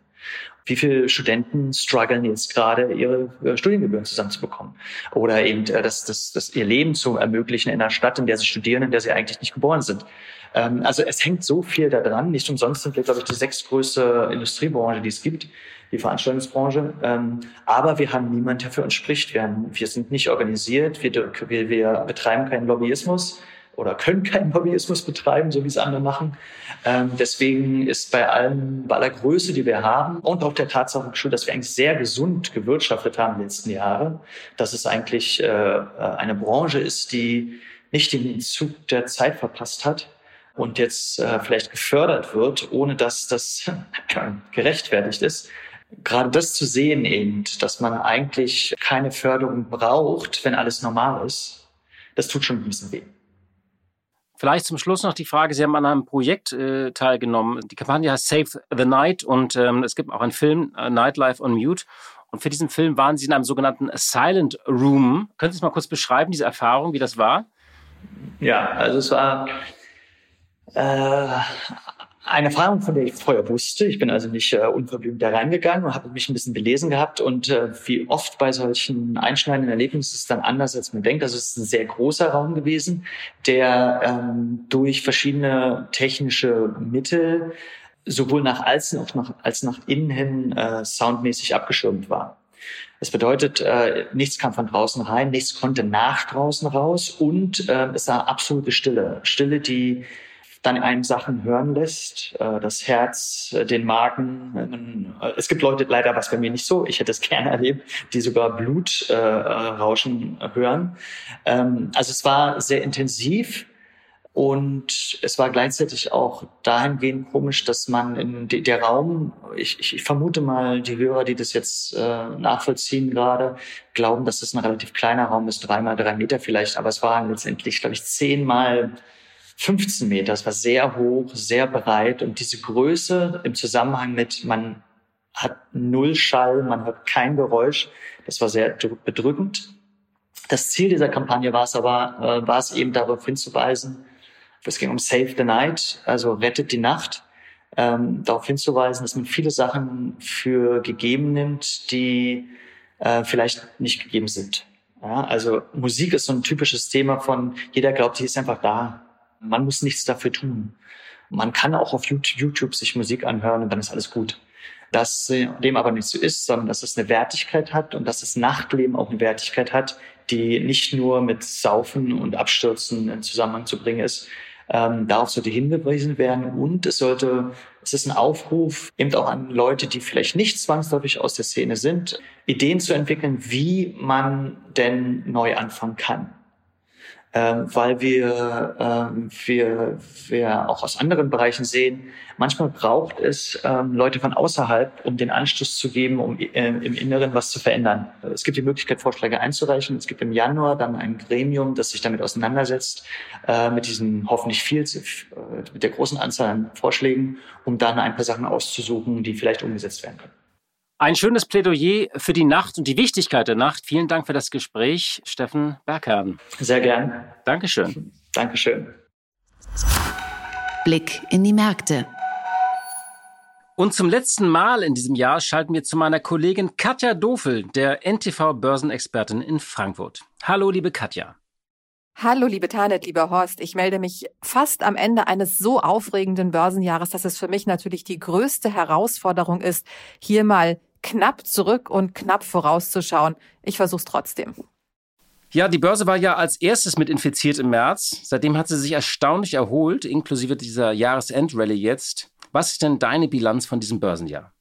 Wie viele Studenten strugglen jetzt gerade, ihre äh, Studiengebühren zusammenzubekommen oder eben äh, das, das, das ihr Leben zu ermöglichen in einer Stadt, in der sie studieren, in der sie eigentlich nicht geboren sind. Ähm, also es hängt so viel daran. Nicht umsonst sind wir, glaube ich, die sechstgrößte Industriebranche, die es gibt, die Veranstaltungsbranche. Ähm, aber wir haben niemanden, der für uns spricht. Wir sind nicht organisiert, wir, wir, wir betreiben keinen Lobbyismus oder können keinen Lobbyismus betreiben, so wie es andere machen. Ähm, deswegen ist bei allem, bei aller Größe, die wir haben und auch der Tatsache geschuldet, dass wir eigentlich sehr gesund gewirtschaftet haben in den letzten Jahren, dass es eigentlich äh, eine Branche ist, die nicht den Zug der Zeit verpasst hat und jetzt äh, vielleicht gefördert wird, ohne dass das gerechtfertigt ist. Gerade das zu sehen eben, dass man eigentlich keine Förderung braucht, wenn alles normal ist, das tut schon ein bisschen weh. Vielleicht zum Schluss noch die Frage, Sie haben an einem Projekt äh, teilgenommen. Die Kampagne heißt Save the Night und ähm, es gibt auch einen Film, äh, Nightlife on Mute. Und für diesen Film waren Sie in einem sogenannten Silent Room. Können Sie es mal kurz beschreiben, diese Erfahrung, wie das war? Ja, also es war äh, eine Erfahrung, von der ich vorher wusste. Ich bin also nicht äh, unverblümt da reingegangen und habe mich ein bisschen belesen gehabt. Und äh, wie oft bei solchen einschneidenden Erlebnissen ist es dann anders, als man denkt. Also es ist ein sehr großer Raum gewesen, der ähm, durch verschiedene technische Mittel sowohl nach außen als nach, innen hin äh, soundmäßig abgeschirmt war. Das bedeutet, äh, nichts kam von draußen rein, nichts konnte nach draußen raus und äh, es war absolute Stille. Stille, die dann einem Sachen hören lässt, äh, das Herz, äh, den Magen. Äh, es gibt Leute, leider was bei mir nicht so, ich hätte es gerne erlebt, die sogar Blutrauschen hören. Ähm, also es war sehr intensiv. Und es war gleichzeitig auch dahingehend komisch, dass man in de, der Raum, ich, ich, vermute mal, die Hörer, die das jetzt äh, nachvollziehen gerade, glauben, dass das ein relativ kleiner Raum ist, dreimal drei Meter vielleicht, aber es war letztendlich, glaube ich, zehnmal 15 Meter. Es war sehr hoch, sehr breit und diese Größe im Zusammenhang mit, man hat null Schall, man hört kein Geräusch. Das war sehr bedrückend. Das Ziel dieser Kampagne war es aber, äh, war es eben darauf hinzuweisen, es ging um Save the Night, also rettet die Nacht, ähm, darauf hinzuweisen, dass man viele Sachen für gegeben nimmt, die äh, vielleicht nicht gegeben sind. Ja, also Musik ist so ein typisches Thema von jeder glaubt, die ist einfach da. Man muss nichts dafür tun. Man kann auch auf YouTube sich Musik anhören und dann ist alles gut. Dass dem aber nicht so ist, sondern dass es eine Wertigkeit hat und dass das Nachtleben auch eine Wertigkeit hat, die nicht nur mit Saufen und Abstürzen in Zusammenhang zu bringen ist. Ähm, darauf sollte hingewiesen werden und es sollte, es ist ein Aufruf eben auch an Leute, die vielleicht nicht zwangsläufig aus der Szene sind, Ideen zu entwickeln, wie man denn neu anfangen kann ähm, weil wir, ähm, wir, wir auch aus anderen Bereichen sehen, manchmal braucht es ähm, Leute von außerhalb, um den Anschluss zu geben, um äh, im Inneren was zu verändern. Es gibt die Möglichkeit, Vorschläge einzureichen. Es gibt im Januar dann ein Gremium, das sich damit auseinandersetzt, äh, mit diesen hoffentlich viel, äh, mit der großen Anzahl an Vorschlägen, um dann ein paar Sachen auszusuchen, die vielleicht umgesetzt werden können. Ein schönes Plädoyer für die Nacht und die Wichtigkeit der Nacht. Vielen Dank für das Gespräch, Steffen Bergherrn. Sehr gern. Dankeschön. Dankeschön. Blick in die Märkte. Und zum letzten Mal in diesem Jahr schalten wir zu meiner Kollegin Katja Dofel, der NTV-Börsenexpertin in Frankfurt. Hallo, liebe Katja. Hallo, liebe Tanet, lieber Horst. Ich melde mich fast am Ende eines so aufregenden Börsenjahres, dass es für mich natürlich die größte Herausforderung ist, hier mal knapp zurück und knapp vorauszuschauen. Ich versuche es trotzdem. Ja, die Börse war ja als erstes mit infiziert im März. Seitdem hat sie sich erstaunlich erholt, inklusive dieser Jahresendrallye jetzt. Was ist denn deine Bilanz von diesem Börsenjahr?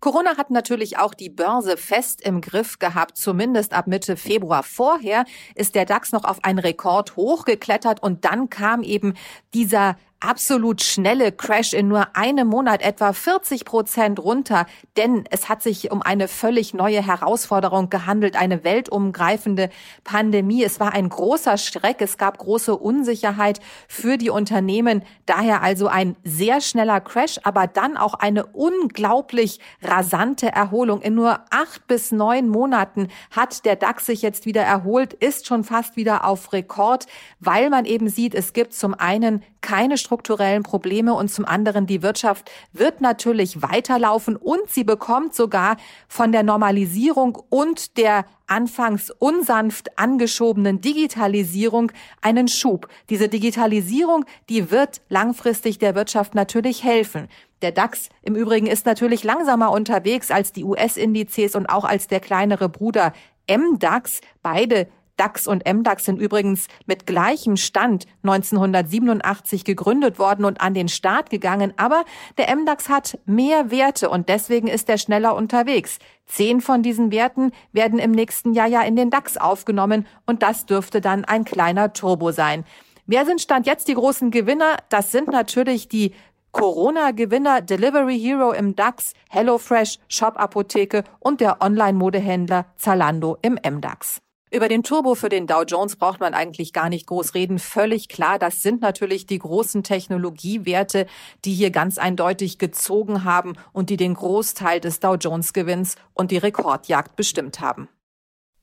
Corona hat natürlich auch die Börse fest im Griff gehabt, zumindest ab Mitte Februar. Vorher ist der DAX noch auf einen Rekord hochgeklettert und dann kam eben dieser absolut schnelle Crash in nur einem Monat etwa 40 Prozent runter, denn es hat sich um eine völlig neue Herausforderung gehandelt, eine weltumgreifende Pandemie. Es war ein großer Schreck, es gab große Unsicherheit für die Unternehmen, daher also ein sehr schneller Crash, aber dann auch eine unglaublich rasante Erholung. In nur acht bis neun Monaten hat der DAX sich jetzt wieder erholt, ist schon fast wieder auf Rekord, weil man eben sieht, es gibt zum einen keine strukturellen Probleme und zum anderen die Wirtschaft wird natürlich weiterlaufen und sie bekommt sogar von der Normalisierung und der anfangs unsanft angeschobenen Digitalisierung einen Schub. Diese Digitalisierung, die wird langfristig der Wirtschaft natürlich helfen. Der DAX im Übrigen ist natürlich langsamer unterwegs als die US-Indizes und auch als der kleinere Bruder MDAX. Beide DAX und MDAX sind übrigens mit gleichem Stand 1987 gegründet worden und an den Start gegangen, aber der MDAX hat mehr Werte und deswegen ist er schneller unterwegs. Zehn von diesen Werten werden im nächsten Jahr ja in den DAX aufgenommen und das dürfte dann ein kleiner Turbo sein. Wer sind Stand jetzt die großen Gewinner? Das sind natürlich die Corona-Gewinner Delivery Hero im DAX, HelloFresh, Shop Apotheke und der Online-Modehändler Zalando im MDAX. Über den Turbo für den Dow Jones braucht man eigentlich gar nicht groß reden. Völlig klar, das sind natürlich die großen Technologiewerte, die hier ganz eindeutig gezogen haben und die den Großteil des Dow Jones Gewinns und die Rekordjagd bestimmt haben.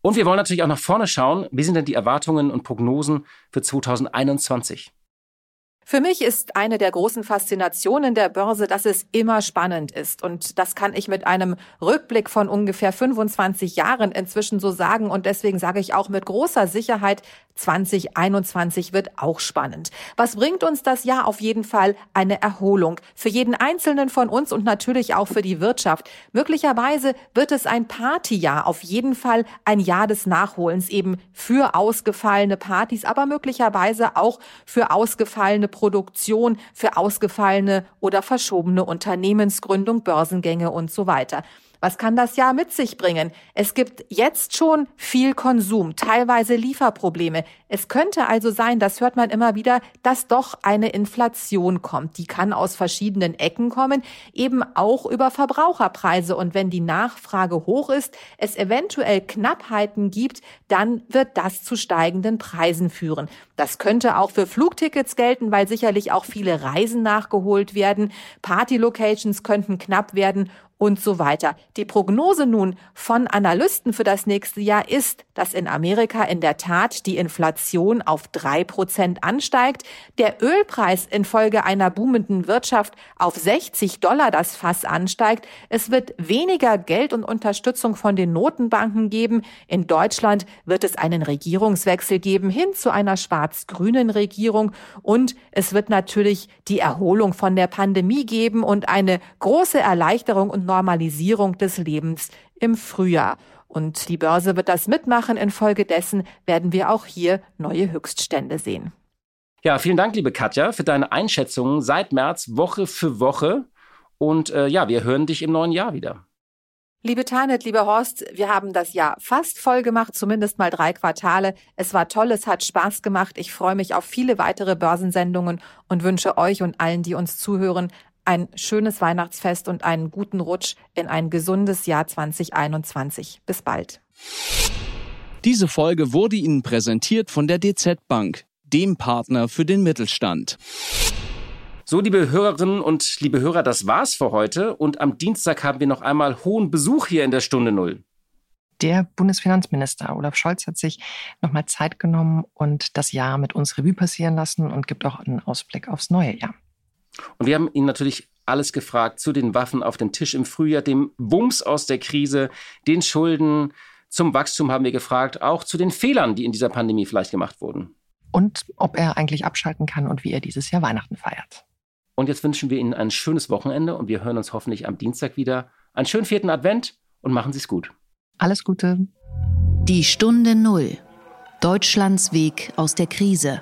Und wir wollen natürlich auch nach vorne schauen. Wie sind denn die Erwartungen und Prognosen für 2021? Für mich ist eine der großen Faszinationen der Börse, dass es immer spannend ist. Und das kann ich mit einem Rückblick von ungefähr 25 Jahren inzwischen so sagen. Und deswegen sage ich auch mit großer Sicherheit, 2021 wird auch spannend. Was bringt uns das Jahr auf jeden Fall? Eine Erholung. Für jeden Einzelnen von uns und natürlich auch für die Wirtschaft. Möglicherweise wird es ein Partyjahr. Auf jeden Fall ein Jahr des Nachholens eben für ausgefallene Partys, aber möglicherweise auch für ausgefallene Produktion, für ausgefallene oder verschobene Unternehmensgründung, Börsengänge und so weiter. Was kann das Jahr mit sich bringen? Es gibt jetzt schon viel Konsum, teilweise Lieferprobleme. Es könnte also sein, das hört man immer wieder, dass doch eine Inflation kommt. Die kann aus verschiedenen Ecken kommen, eben auch über Verbraucherpreise. Und wenn die Nachfrage hoch ist, es eventuell Knappheiten gibt, dann wird das zu steigenden Preisen führen. Das könnte auch für Flugtickets gelten, weil sicherlich auch viele Reisen nachgeholt werden. Party-Locations könnten knapp werden und so weiter. Die Prognose nun von Analysten für das nächste Jahr ist, dass in Amerika in der Tat die Inflation auf drei Prozent ansteigt, der Ölpreis infolge einer boomenden Wirtschaft auf 60 Dollar das Fass ansteigt, es wird weniger Geld und Unterstützung von den Notenbanken geben, in Deutschland wird es einen Regierungswechsel geben hin zu einer schwarz-grünen Regierung. Und es wird natürlich die Erholung von der Pandemie geben und eine große Erleichterung und Normalisierung des Lebens im Frühjahr. Und die Börse wird das mitmachen. Infolgedessen werden wir auch hier neue Höchststände sehen. Ja, vielen Dank, liebe Katja, für deine Einschätzungen seit März Woche für Woche. Und äh, ja, wir hören dich im neuen Jahr wieder. Liebe Tanet, lieber Horst, wir haben das Jahr fast voll gemacht, zumindest mal drei Quartale. Es war toll, es hat Spaß gemacht. Ich freue mich auf viele weitere Börsensendungen und wünsche euch und allen, die uns zuhören, ein schönes Weihnachtsfest und einen guten Rutsch in ein gesundes Jahr 2021. Bis bald. Diese Folge wurde Ihnen präsentiert von der DZ Bank, dem Partner für den Mittelstand. So, liebe Hörerinnen und liebe Hörer, das war's für heute. Und am Dienstag haben wir noch einmal hohen Besuch hier in der Stunde Null. Der Bundesfinanzminister Olaf Scholz hat sich nochmal Zeit genommen und das Jahr mit uns Revue passieren lassen und gibt auch einen Ausblick aufs neue Jahr. Und wir haben ihn natürlich alles gefragt zu den Waffen auf dem Tisch im Frühjahr, dem Wumms aus der Krise, den Schulden, zum Wachstum haben wir gefragt, auch zu den Fehlern, die in dieser Pandemie vielleicht gemacht wurden. Und ob er eigentlich abschalten kann und wie er dieses Jahr Weihnachten feiert. Und jetzt wünschen wir Ihnen ein schönes Wochenende und wir hören uns hoffentlich am Dienstag wieder. Einen schönen vierten Advent und machen Sie es gut. Alles Gute. Die Stunde Null. Deutschlands Weg aus der Krise.